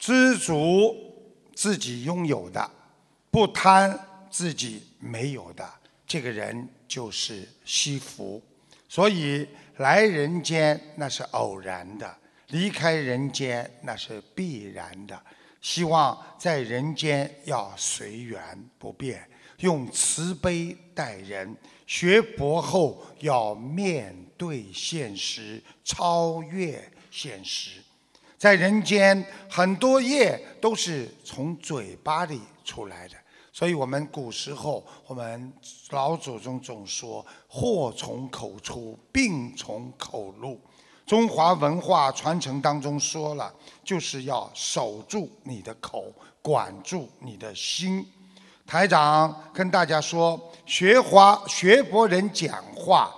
知足自己拥有的，不贪自己没有的，这个人就是惜福。所以来人间那是偶然的，离开人间那是必然的。希望在人间要随缘不变，用慈悲待人。学佛后要面对现实，超越现实。在人间，很多业都是从嘴巴里出来的，所以我们古时候，我们老祖宗总说“祸从口出，病从口入”。中华文化传承当中说了，就是要守住你的口，管住你的心。台长跟大家说，学华学博人讲话，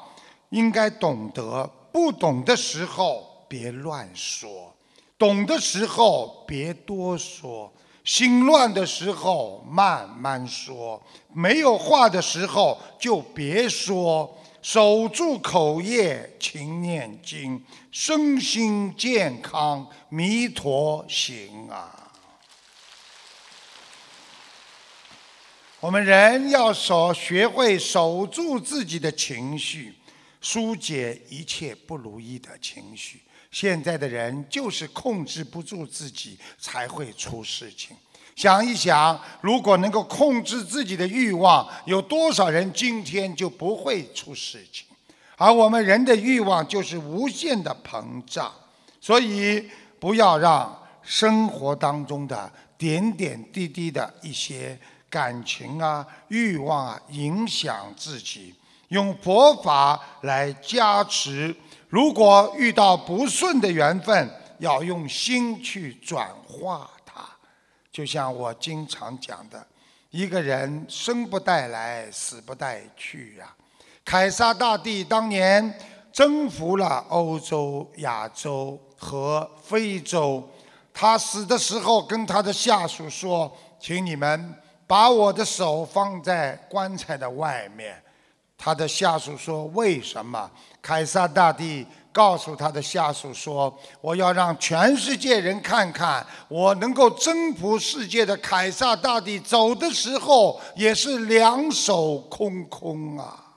应该懂得，不懂的时候别乱说。懂的时候别多说，心乱的时候慢慢说，没有话的时候就别说，守住口业，勤念经，身心健康，弥陀行啊！我们人要守，学会守住自己的情绪，疏解一切不如意的情绪。现在的人就是控制不住自己，才会出事情。想一想，如果能够控制自己的欲望，有多少人今天就不会出事情？而我们人的欲望就是无限的膨胀，所以不要让生活当中的点点滴滴的一些感情啊、欲望啊影响自己，用佛法来加持。如果遇到不顺的缘分，要用心去转化它。就像我经常讲的，一个人生不带来，死不带去呀。凯撒大帝当年征服了欧洲、亚洲和非洲，他死的时候跟他的下属说：“请你们把我的手放在棺材的外面。”他的下属说：“为什么？”凯撒大帝告诉他的下属说：“我要让全世界人看看，我能够征服世界的凯撒大帝走的时候也是两手空空啊！”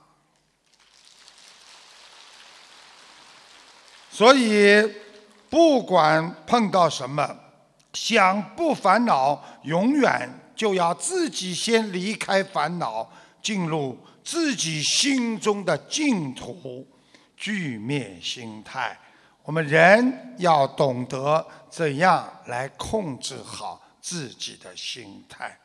所以，不管碰到什么，想不烦恼，永远就要自己先离开烦恼，进入。自己心中的净土，具灭心态。我们人要懂得怎样来控制好自己的心态。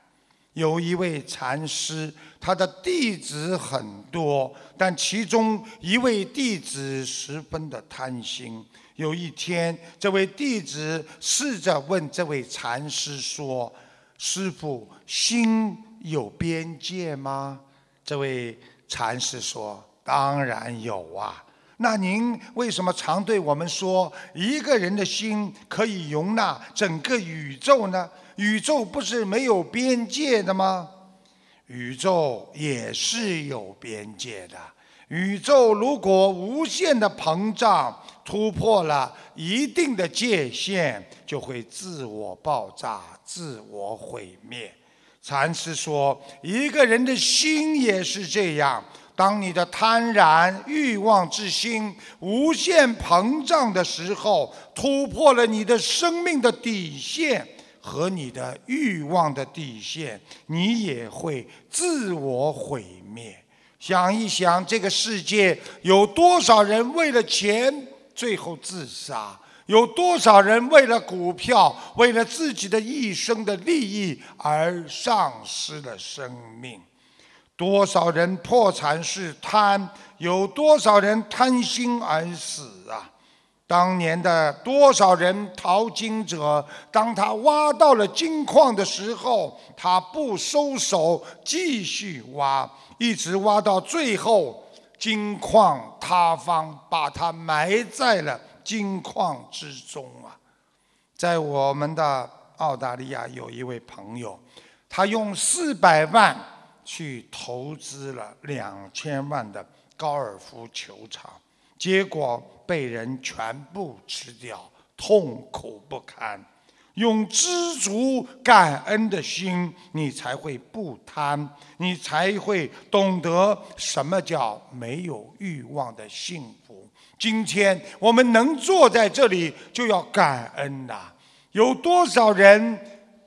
有一位禅师，他的弟子很多，但其中一位弟子十分的贪心。有一天，这位弟子试着问这位禅师说：“师傅，心有边界吗？”这位禅师说：“当然有啊。那您为什么常对我们说，一个人的心可以容纳整个宇宙呢？宇宙不是没有边界的吗？宇宙也是有边界的。宇宙如果无限的膨胀，突破了一定的界限，就会自我爆炸、自我毁灭。”禅师说：“一个人的心也是这样。当你的贪婪欲望之心无限膨胀的时候，突破了你的生命的底线和你的欲望的底线，你也会自我毁灭。想一想，这个世界有多少人为了钱最后自杀？”有多少人为了股票，为了自己的一生的利益而丧失了生命？多少人破产是贪？有多少人贪心而死啊？当年的多少人淘金者，当他挖到了金矿的时候，他不收手，继续挖，一直挖到最后，金矿塌方，把他埋在了。金矿之中啊，在我们的澳大利亚有一位朋友，他用四百万去投资了两千万的高尔夫球场，结果被人全部吃掉，痛苦不堪。用知足感恩的心，你才会不贪，你才会懂得什么叫没有欲望的幸福。今天我们能坐在这里，就要感恩呐。有多少人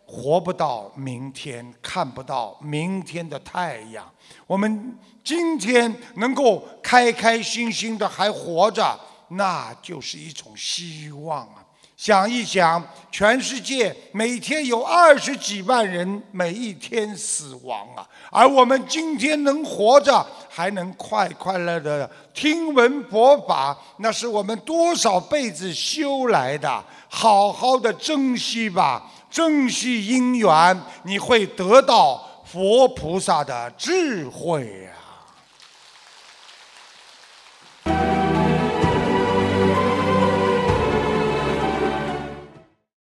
活不到明天，看不到明天的太阳？我们今天能够开开心心的还活着，那就是一种希望啊！想一想，全世界每天有二十几万人每一天死亡啊，而我们今天能活着，还能快快乐乐听闻佛法，那是我们多少辈子修来的，好好的珍惜吧，珍惜因缘，你会得到佛菩萨的智慧呀。